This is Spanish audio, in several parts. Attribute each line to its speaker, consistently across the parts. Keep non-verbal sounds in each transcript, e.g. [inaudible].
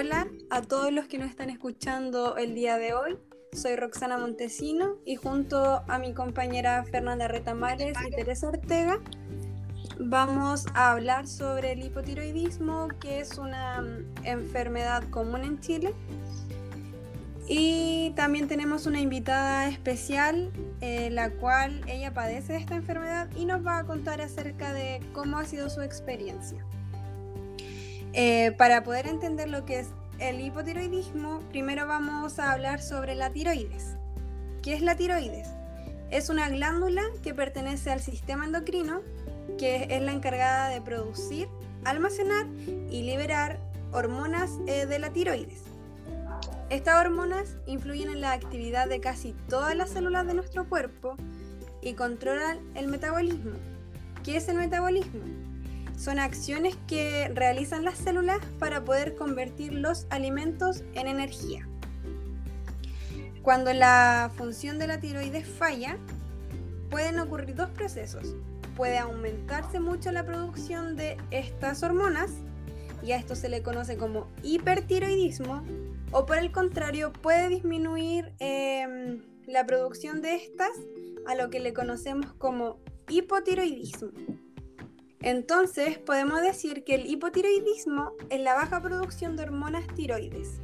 Speaker 1: Hola a todos los que nos están escuchando el día de hoy. Soy Roxana Montesino y junto a mi compañera Fernanda Retamales y Teresa Ortega vamos a hablar sobre el hipotiroidismo, que es una mm, enfermedad común en Chile. Y también tenemos una invitada especial, eh, la cual ella padece de esta enfermedad y nos va a contar acerca de cómo ha sido su experiencia. Eh, para poder entender lo que es el hipotiroidismo, primero vamos a hablar sobre la tiroides. ¿Qué es la tiroides? Es una glándula que pertenece al sistema endocrino, que es la encargada de producir, almacenar y liberar hormonas eh, de la tiroides. Estas hormonas influyen en la actividad de casi todas las células de nuestro cuerpo y controlan el metabolismo. ¿Qué es el metabolismo? Son acciones que realizan las células para poder convertir los alimentos en energía. Cuando la función de la tiroides falla, pueden ocurrir dos procesos. Puede aumentarse mucho la producción de estas hormonas, y a esto se le conoce como hipertiroidismo, o por el contrario, puede disminuir em, la producción de estas a lo que le conocemos como hipotiroidismo. Entonces, podemos decir que el hipotiroidismo es la baja producción de hormonas tiroides.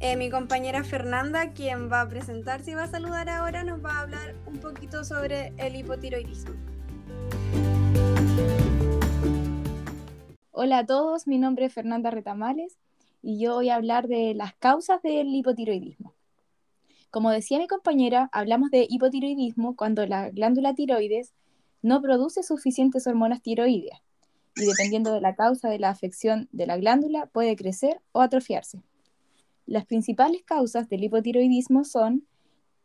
Speaker 1: Eh, mi compañera Fernanda, quien va a presentarse y va a saludar ahora, nos va a hablar un poquito sobre el hipotiroidismo.
Speaker 2: Hola a todos, mi nombre es Fernanda Retamales y yo voy a hablar de las causas del hipotiroidismo. Como decía mi compañera, hablamos de hipotiroidismo cuando la glándula tiroides no produce suficientes hormonas tiroideas y dependiendo de la causa de la afección de la glándula puede crecer o atrofiarse. Las principales causas del hipotiroidismo son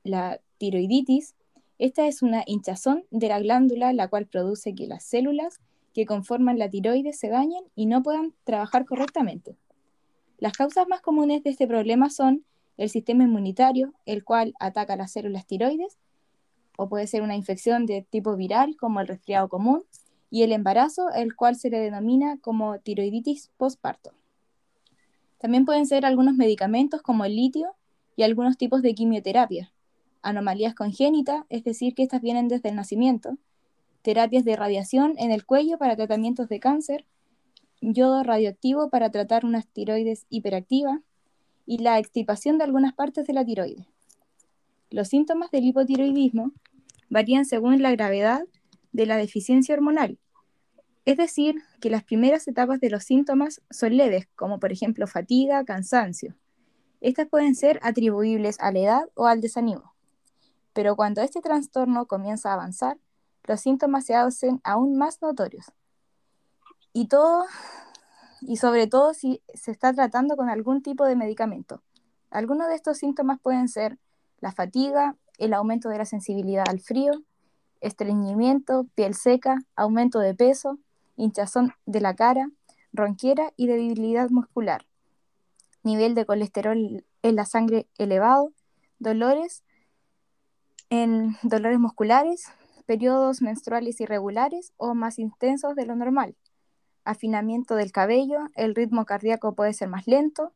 Speaker 2: la tiroiditis. Esta es una hinchazón de la glándula la cual produce que las células que conforman la tiroides se dañen y no puedan trabajar correctamente. Las causas más comunes de este problema son el sistema inmunitario, el cual ataca las células tiroides, o puede ser una infección de tipo viral como el resfriado común y el embarazo, el cual se le denomina como tiroiditis postparto. También pueden ser algunos medicamentos como el litio y algunos tipos de quimioterapia, anomalías congénitas, es decir, que estas vienen desde el nacimiento, terapias de radiación en el cuello para tratamientos de cáncer, yodo radioactivo para tratar una tiroides hiperactiva y la extirpación de algunas partes de la tiroides. Los síntomas del hipotiroidismo varían según la gravedad de la deficiencia hormonal. Es decir, que las primeras etapas de los síntomas son leves, como por ejemplo fatiga, cansancio. Estas pueden ser atribuibles a la edad o al desánimo. Pero cuando este trastorno comienza a avanzar, los síntomas se hacen aún más notorios. Y todo, y sobre todo si se está tratando con algún tipo de medicamento. Algunos de estos síntomas pueden ser la fatiga, el aumento de la sensibilidad al frío, estreñimiento, piel seca, aumento de peso, hinchazón de la cara, ronquera y debilidad muscular, nivel de colesterol en la sangre elevado, dolores en dolores musculares, periodos menstruales irregulares o más intensos de lo normal, afinamiento del cabello, el ritmo cardíaco puede ser más lento,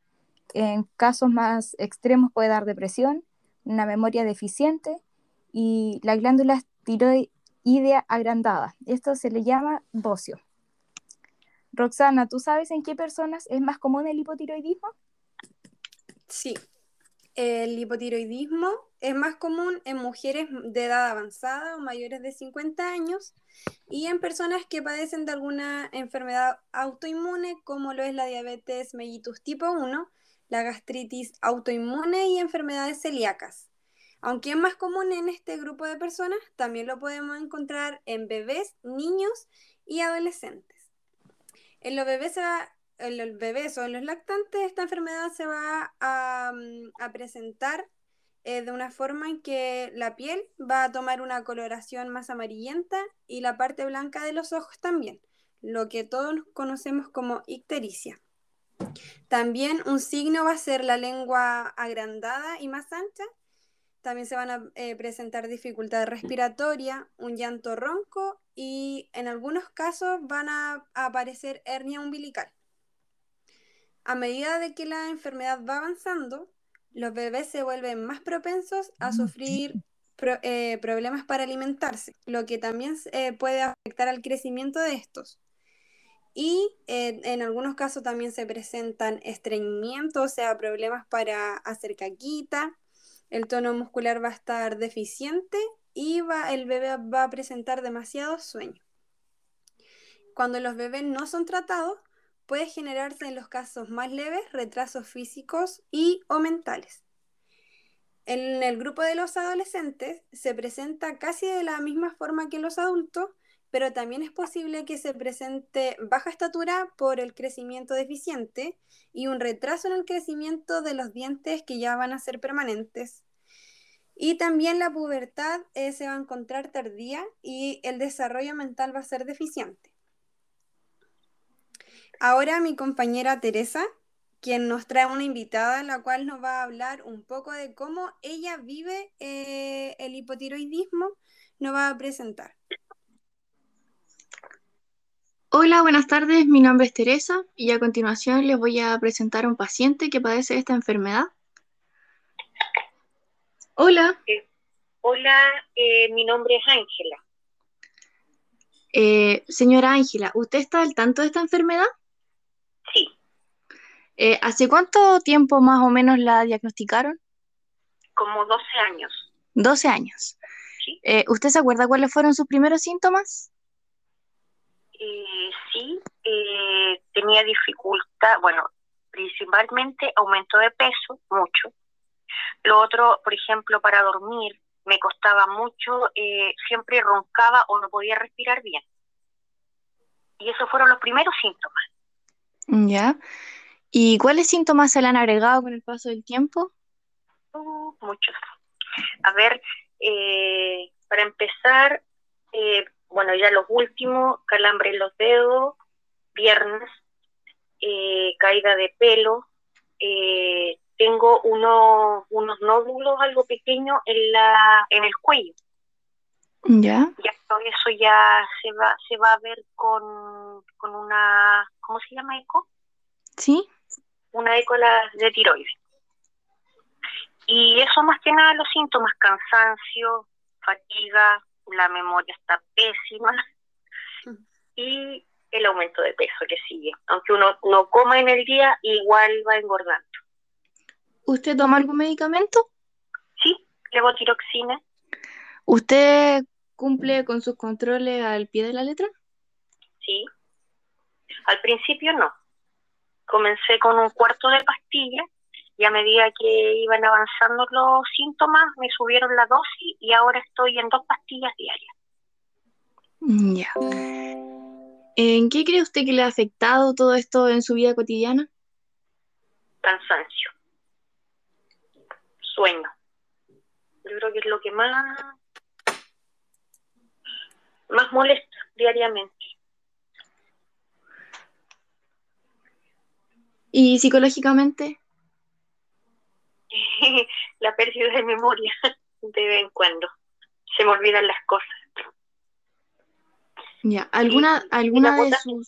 Speaker 2: en casos más extremos puede dar depresión, una memoria deficiente y la glándula tiroidea agrandada. Esto se le llama bocio. Roxana, ¿tú sabes en qué personas es más común el hipotiroidismo?
Speaker 1: Sí, el hipotiroidismo es más común en mujeres de edad avanzada o mayores de 50 años y en personas que padecen de alguna enfermedad autoinmune como lo es la diabetes mellitus tipo 1 la gastritis autoinmune y enfermedades celíacas. Aunque es más común en este grupo de personas, también lo podemos encontrar en bebés, niños y adolescentes. En los bebés, en los bebés o en los lactantes, esta enfermedad se va a, mm, presentar eh, de una forma en que la piel va a tomar una coloración más amarillenta y la parte blanca de los ojos también, lo que todos conocemos como ictericia. También un signo va a ser la lengua agrandada y más ancha. También se van a eh, presentar dificultad respiratoria, un llanto ronco y en algunos casos van a, aparecer hernia umbilical. A medida de que la enfermedad va avanzando, los bebés se vuelven más propensos a mm, sufrir eh, problemas para alimentarse, lo que también eh, puede afectar al crecimiento de estos. Y en algunos casos también se presentan estreñimientos, o sea, problemas para hacer caquita, el tono muscular va a estar deficiente y va, el bebé va a presentar demasiado sueño. Cuando los bebés no son tratados, puede generarse en los casos más leves retrasos físicos y o mentales. En el grupo de los adolescentes se presenta casi de la misma forma que los adultos, pero también es posible que se presente baja estatura por el crecimiento deficiente y un retraso en el crecimiento de los dientes que ya van a ser permanentes. Y también la pubertad eh, se va a encontrar tardía y el desarrollo mental va a ser deficiente. Ahora mi compañera Teresa, quien nos trae una invitada, la cual nos va a hablar un poco de cómo ella vive eh, el hipotiroidismo, nos va a presentar.
Speaker 3: Hola, buenas tardes. Mi nombre es Teresa y a continuación les voy a presentar a un paciente que padece esta enfermedad. Hola.
Speaker 4: Eh, hola, eh, mi nombre es Ángela.
Speaker 3: Eh, señora Ángela, ¿usted está al tanto de esta enfermedad?
Speaker 4: Sí.
Speaker 3: ¿Hace cuánto tiempo más o menos la diagnosticaron?
Speaker 4: Como 12 años.
Speaker 3: 12 años. Sí. ¿Usted se acuerda cuáles fueron sus primeros síntomas?
Speaker 4: Eh, sí, eh, tenía dificultad, bueno, principalmente aumento de peso, mucho. Lo otro, por ejemplo, para dormir, me costaba mucho, eh, siempre roncaba o no podía respirar bien. Y esos fueron los primeros síntomas.
Speaker 3: Ya. ¿Y cuáles síntomas se le han agregado con el paso del tiempo?
Speaker 4: Uh, muchos. A ver, para empezar, bueno, ya los últimos, calambre en los dedos, piernas, eh, caída de pelo, eh, tengo uno, unos nódulos algo pequeños en, la, en el cuello.
Speaker 3: Ya.
Speaker 4: Ya eso ya se va, se va a ver con, con una, ¿cómo se llama eco?
Speaker 3: Sí.
Speaker 4: Una eco de tiroides. Y eso más que nada los síntomas, cansancio, fatiga, la memoria está pésima y el aumento de peso que sigue. Aunque uno no coma en el día, igual va engordando.
Speaker 3: ¿Usted toma algún medicamento?
Speaker 4: Sí, levotiroxina.
Speaker 3: ¿Usted cumple con sus controles al pie de la letra?
Speaker 4: Sí. Al principio no. Comencé con un cuarto de pastilla y a medida que iban avanzando los síntomas, me subieron la dosis y ahora estoy en dos pastillas diarias.
Speaker 3: Ya. ¿En qué cree usted que le ha afectado todo esto en su vida cotidiana?
Speaker 4: Cansancio. Sueño. Yo creo que es lo que más, más molesta diariamente.
Speaker 3: ¿Y psicológicamente? [laughs]
Speaker 4: la pérdida de memoria de vez en cuando. Se me olvidan las cosas.
Speaker 3: Ya, ¿alguna, alguna de sus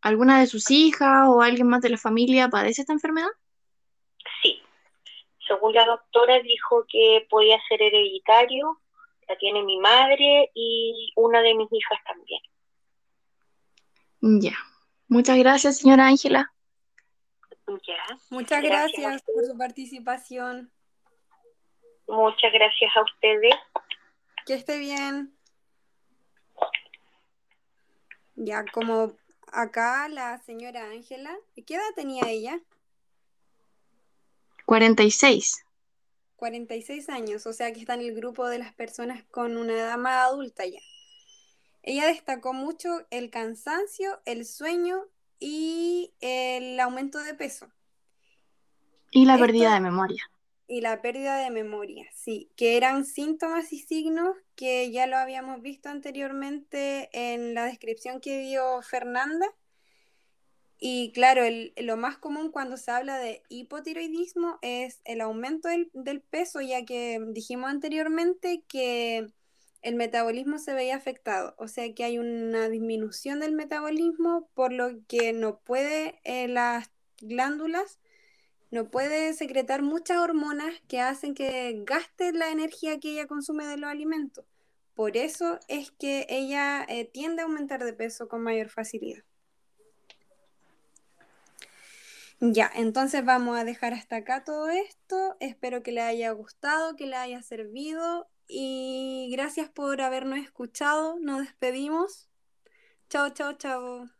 Speaker 3: alguna de sus hijas o alguien más de la familia padece esta enfermedad?
Speaker 4: Sí. Según la doctora dijo que podía ser hereditario, la tiene mi madre y una de mis hijas también.
Speaker 3: Ya. Muchas gracias, señora Ángela.
Speaker 1: Muchas gracias, por su participación.
Speaker 4: Muchas gracias a ustedes.
Speaker 1: Que esté bien. Ya, como acá la señora Ángela, ¿qué edad tenía ella?
Speaker 3: 46.
Speaker 1: 46 años, o sea que está en el grupo de las personas con una edad más adulta ya. Ella destacó mucho el cansancio, el sueño y el aumento de peso.
Speaker 3: Y la pérdida de memoria.
Speaker 1: Y la pérdida de memoria, sí, que eran síntomas y signos que ya lo habíamos visto anteriormente en la descripción que dio Fernanda. Y claro, lo más común cuando se habla de hipotiroidismo es el aumento del, del peso, ya que dijimos anteriormente que el metabolismo se veía afectado, o sea que hay una disminución del metabolismo, por lo que no puede, eh, las glándulas, no puede secretar muchas hormonas que hacen que gaste la energía que ella consume de los alimentos. Por eso es que ella eh, tiende a aumentar de peso con mayor facilidad. Ya, entonces vamos a dejar hasta acá todo esto. Espero que le haya gustado, que le haya servido y gracias por habernos escuchado. Nos despedimos. Chao, chao, chao.